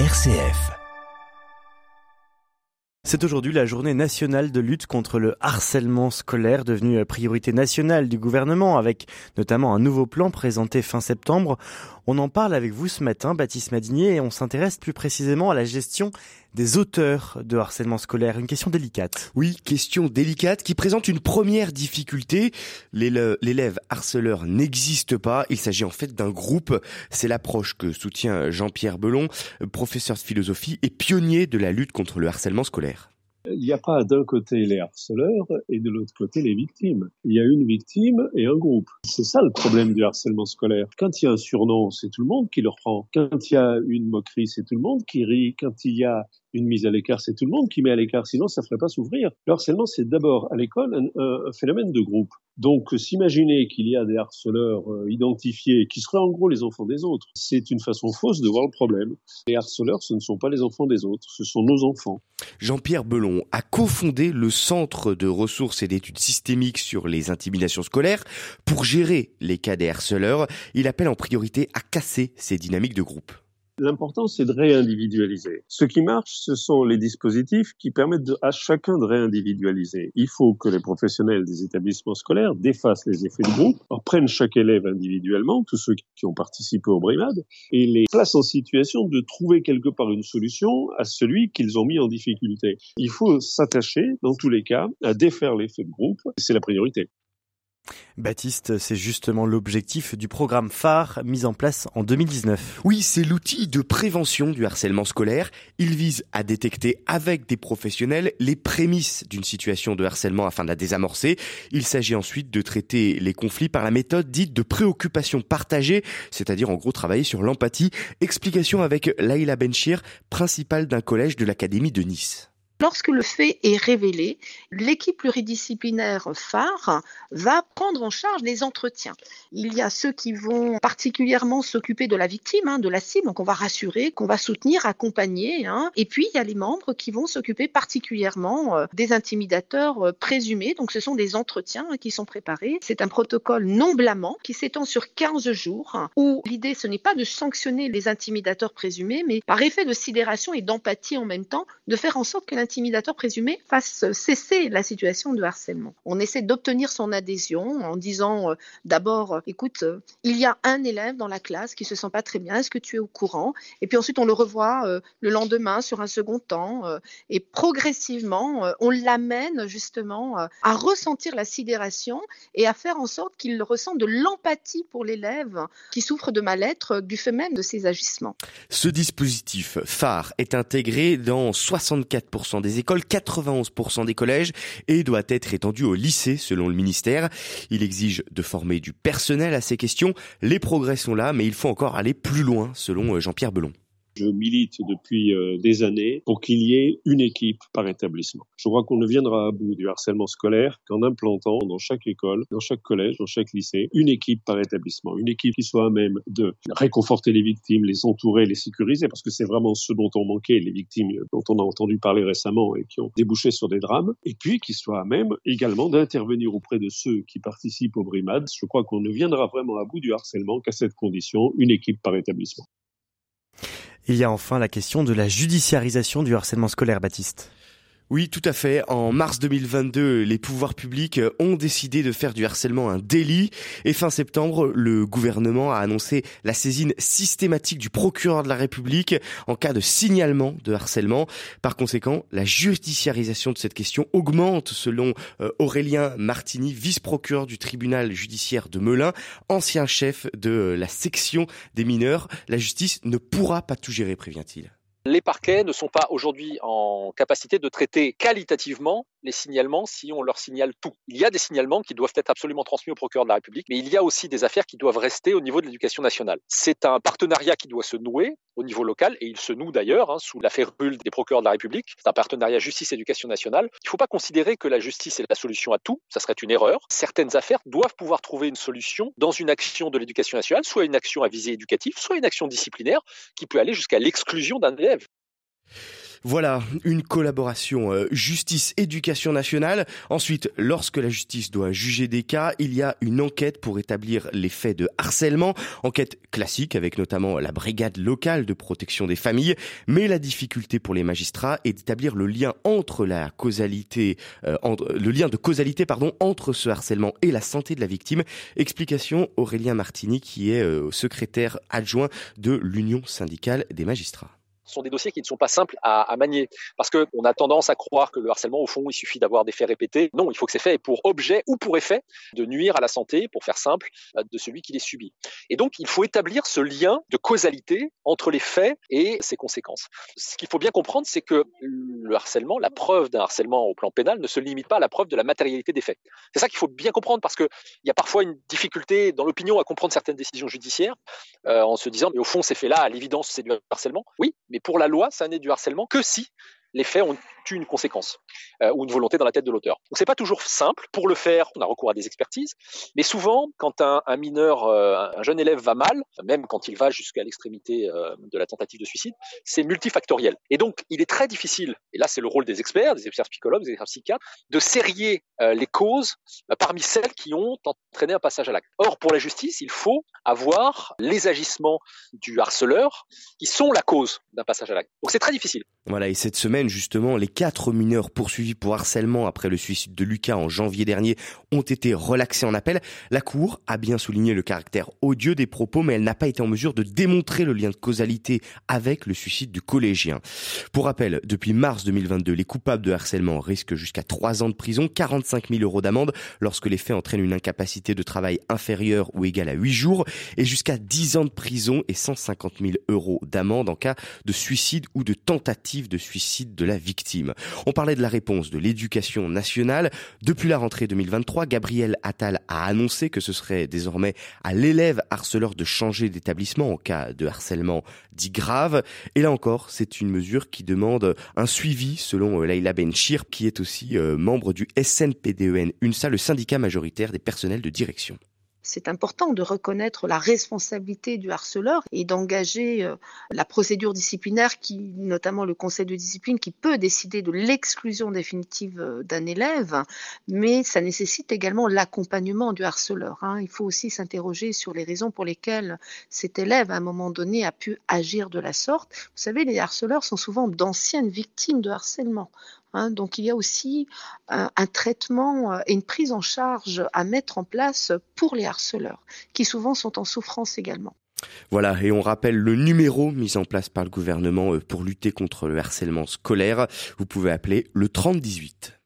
RCF. C'est aujourd'hui la journée nationale de lutte contre le harcèlement scolaire, devenue priorité nationale du gouvernement, avec notamment un nouveau plan présenté fin septembre. On en parle avec vous ce matin, Baptiste Madinier, et on s'intéresse plus précisément à la gestion des auteurs de harcèlement scolaire. Une question délicate. Oui, question délicate qui présente une première difficulté. L'élève harceleur n'existe pas. Il s'agit en fait d'un groupe. C'est l'approche que soutient Jean-Pierre Belon, professeur de philosophie et pionnier de la lutte contre le harcèlement scolaire. Il n'y a pas d'un côté les harceleurs et de l'autre côté les victimes. Il y a une victime et un groupe. C'est ça le problème du harcèlement scolaire. Quand il y a un surnom, c'est tout le monde qui le reprend. Quand il y a une moquerie, c'est tout le monde qui rit. Quand il y a une mise à l'écart, c'est tout le monde qui met à l'écart, sinon ça ne ferait pas s'ouvrir. Le harcèlement, c'est d'abord à l'école un, phénomène de groupe. Donc s'imaginer qu'il y a des harceleurs euh, identifiés qui seraient en gros les enfants des autres, c'est une façon fausse de voir le problème. Les harceleurs, ce ne sont pas les enfants des autres, ce sont nos enfants. Jean-Pierre Belon a cofondé le Centre de ressources et d'études systémiques sur les intimidations scolaires. Pour gérer les cas des harceleurs, il appelle en priorité à casser ces dynamiques de groupe. L'important, c'est de réindividualiser. Ce qui marche, ce sont les dispositifs qui permettent à chacun de réindividualiser. Il faut que les professionnels des établissements scolaires défassent les effets de groupe, prennent chaque élève individuellement, tous ceux qui ont participé au brimade, et les placent en situation de trouver quelque part une solution à celui qu'ils ont mis en difficulté. Il faut s'attacher, dans tous les cas, à défaire l'effet de groupe. C'est la priorité. Baptiste, c'est justement l'objectif du programme phare mis en place en 2019. Oui, c'est l'outil de prévention du harcèlement scolaire. Il vise à détecter avec des professionnels les prémices d'une situation de harcèlement afin de la désamorcer. Il s'agit ensuite de traiter les conflits par la méthode dite de préoccupation partagée, c'est-à-dire en gros travailler sur l'empathie. Explication avec Laïla Benchir, principale d'un collège de l'Académie de Nice. Lorsque le fait est révélé, l'équipe pluridisciplinaire phare va prendre en charge les entretiens. Il y a ceux qui vont particulièrement s'occuper de la victime, hein, de la cible, donc on va rassurer, qu'on va soutenir, accompagner. Hein. Et puis il y a les membres qui vont s'occuper particulièrement euh, des intimidateurs euh, présumés. Donc ce sont des entretiens qui sont préparés. C'est un protocole non blâmant qui s'étend sur 15 jours, où l'idée ce n'est pas de sanctionner les intimidateurs présumés, mais par effet de sidération et d'empathie en même temps, de faire en sorte que intimidateur présumé fasse cesser la situation de harcèlement. On essaie d'obtenir son adhésion en disant euh, d'abord, euh, écoute, euh, il y a un élève dans la classe qui se sent pas très bien, est-ce que tu es au courant? Et puis ensuite, on le revoit le lendemain sur un second temps et progressivement, on l'amène justement à ressentir la sidération et à faire en sorte qu'il ressente de l'empathie pour l'élève qui souffre de mal-être du fait même de ses agissements. Ce dispositif phare est intégré dans 64% des écoles, 91% des collèges et doit être étendu au lycée selon le ministère. Il exige de former du personnel à ces questions. Les progrès sont là, mais il faut encore aller plus loin selon euh, Jean-Pierre Belon. Je milite depuis euh, des années pour qu'il y ait une équipe par établissement. Je crois qu'on ne viendra à bout du harcèlement scolaire qu'en implantant dans chaque école, dans chaque collège, dans chaque lycée, une équipe par établissement. Une équipe qui soit à même de réconforter les victimes, les entourer, les sécuriser, parce que c'est vraiment ce dont on manquait, les victimes dont on a entendu parler récemment et qui ont débouché sur des drames, et puis qui soit à même également d'intervenir auprès de ceux qui participent au brimades. Je crois qu'on ne viendra vraiment à bout du harcèlement qu'à cette condition, une équipe par établissement. Il y a enfin la question de la judiciarisation du harcèlement scolaire, Baptiste. Oui, tout à fait. En mars 2022, les pouvoirs publics ont décidé de faire du harcèlement un délit. Et fin septembre, le gouvernement a annoncé la saisine systématique du procureur de la République en cas de signalement de harcèlement. Par conséquent, la judiciarisation de cette question augmente selon euh, Aurélien Martini, vice-procureur du tribunal judiciaire de Melun, ancien chef de la section des mineurs. La justice ne pourra pas tout gérer, prévient-il. Les parquets ne sont pas aujourd'hui en capacité de traiter qualitativement les signalements si on leur signale tout. Il y a des signalements qui doivent être absolument transmis au procureur de la République, mais il y a aussi des affaires qui doivent rester au niveau de l'éducation nationale. C'est un partenariat qui doit se nouer au niveau local, et il se noue d'ailleurs hein, sous l'affaire Bull des procureurs de la République. C'est un partenariat justice-éducation nationale. Il ne faut pas considérer que la justice est la solution à tout, ça serait une erreur. Certaines affaires doivent pouvoir trouver une solution dans une action de l'éducation nationale, soit une action à visée éducative, soit une action disciplinaire qui peut aller jusqu'à l'exclusion d'un élève. Voilà, une collaboration euh, justice-éducation nationale. Ensuite, lorsque la justice doit juger des cas, il y a une enquête pour établir les faits de harcèlement. Enquête classique avec notamment la brigade locale de protection des familles. Mais la difficulté pour les magistrats est d'établir le lien entre la causalité, euh, le lien de causalité pardon entre ce harcèlement et la santé de la victime. Explication Aurélien Martini qui est euh, secrétaire adjoint de l'Union syndicale des magistrats sont des dossiers qui ne sont pas simples à, manier. Parce qu'on a tendance à croire que le harcèlement, au fond, il suffit d'avoir des faits répétés. Non, il faut que ces faits aient pour objet ou pour effet de nuire à la santé, pour faire simple, euh, de celui qui les subit. Et donc, il faut établir ce lien de causalité entre les faits et ses conséquences. Ce qu'il faut bien comprendre, c'est que le harcèlement, la preuve d'un harcèlement au plan pénal ne se limite pas à la preuve de la matérialité des faits. C'est ça qu'il faut bien comprendre parce qu'il y a parfois une difficulté dans l'opinion à comprendre certaines décisions judiciaires euh, en se disant, mais au fond, ces faits-là, à l'évidence, c'est du harcèlement. Oui, mais pour la loi, ça n'est du harcèlement que si les faits ont une conséquence euh, ou une volonté dans la tête de l'auteur. Donc c'est pas toujours simple. Pour le faire, on a recours à des expertises, mais souvent, quand un, mineur, euh, un jeune élève va mal, même quand il va jusqu'à l'extrémité euh, de la tentative de suicide, c'est multifactoriel. Et donc, il est très difficile, et là c'est le rôle des experts, des experts psychologues, des experts psychiatres, de serrer les causes parmi celles qui ont entraîné un passage à l'acte. Or, pour la justice, il faut avoir les agissements du harceleur qui sont la cause d'un passage à l'acte. Donc c'est très difficile. Voilà, et cette semaine, justement, les quatre mineurs poursuivis pour harcèlement après le suicide de Lucas en janvier dernier ont été relaxés en appel. La Cour a bien souligné le caractère odieux des propos, mais elle n'a pas été en mesure de démontrer le lien de causalité avec le suicide du collégien. Pour rappel, depuis mars 2022, les coupables de harcèlement risquent jusqu'à trois ans de prison, 45 000 euros d'amende lorsque les faits entraînent une incapacité de travail inférieure ou égale à 8 jours, et jusqu'à 10 ans de prison et 150 000 euros d'amende en cas de suicide ou de tentative de suicide de la victime. On parlait de la réponse de l'éducation nationale. Depuis la rentrée 2023, Gabriel Attal a annoncé que ce serait désormais à l'élève harceleur de changer d'établissement en cas de harcèlement dit grave. Et là encore, c'est une mesure qui demande un suivi selon euh, Leila Benchir, qui est aussi euh, membre du SNPDEN UNSA, le syndicat majoritaire des personnels de direction c'est important de reconnaître la responsabilité du harceleur et d'engager euh, la procédure disciplinaire qui, notamment le conseil de discipline, qui peut décider de l'exclusion définitive euh, d'un élève, mais ça nécessite également l'accompagnement du harceleur. Hein. Il faut aussi s'interroger sur les raisons pour lesquelles cet élève, à un moment donné, a pu agir de la sorte. Vous savez, les harceleurs sont souvent d'anciennes victimes de harcèlement. Hein, donc il y a aussi un, traitement euh, et une prise en charge à mettre en place pour les harceleurs, qui souvent sont en souffrance également. Voilà, et on rappelle le numéro mis en place par le gouvernement euh, pour lutter contre le harcèlement scolaire. Vous pouvez appeler le 3018.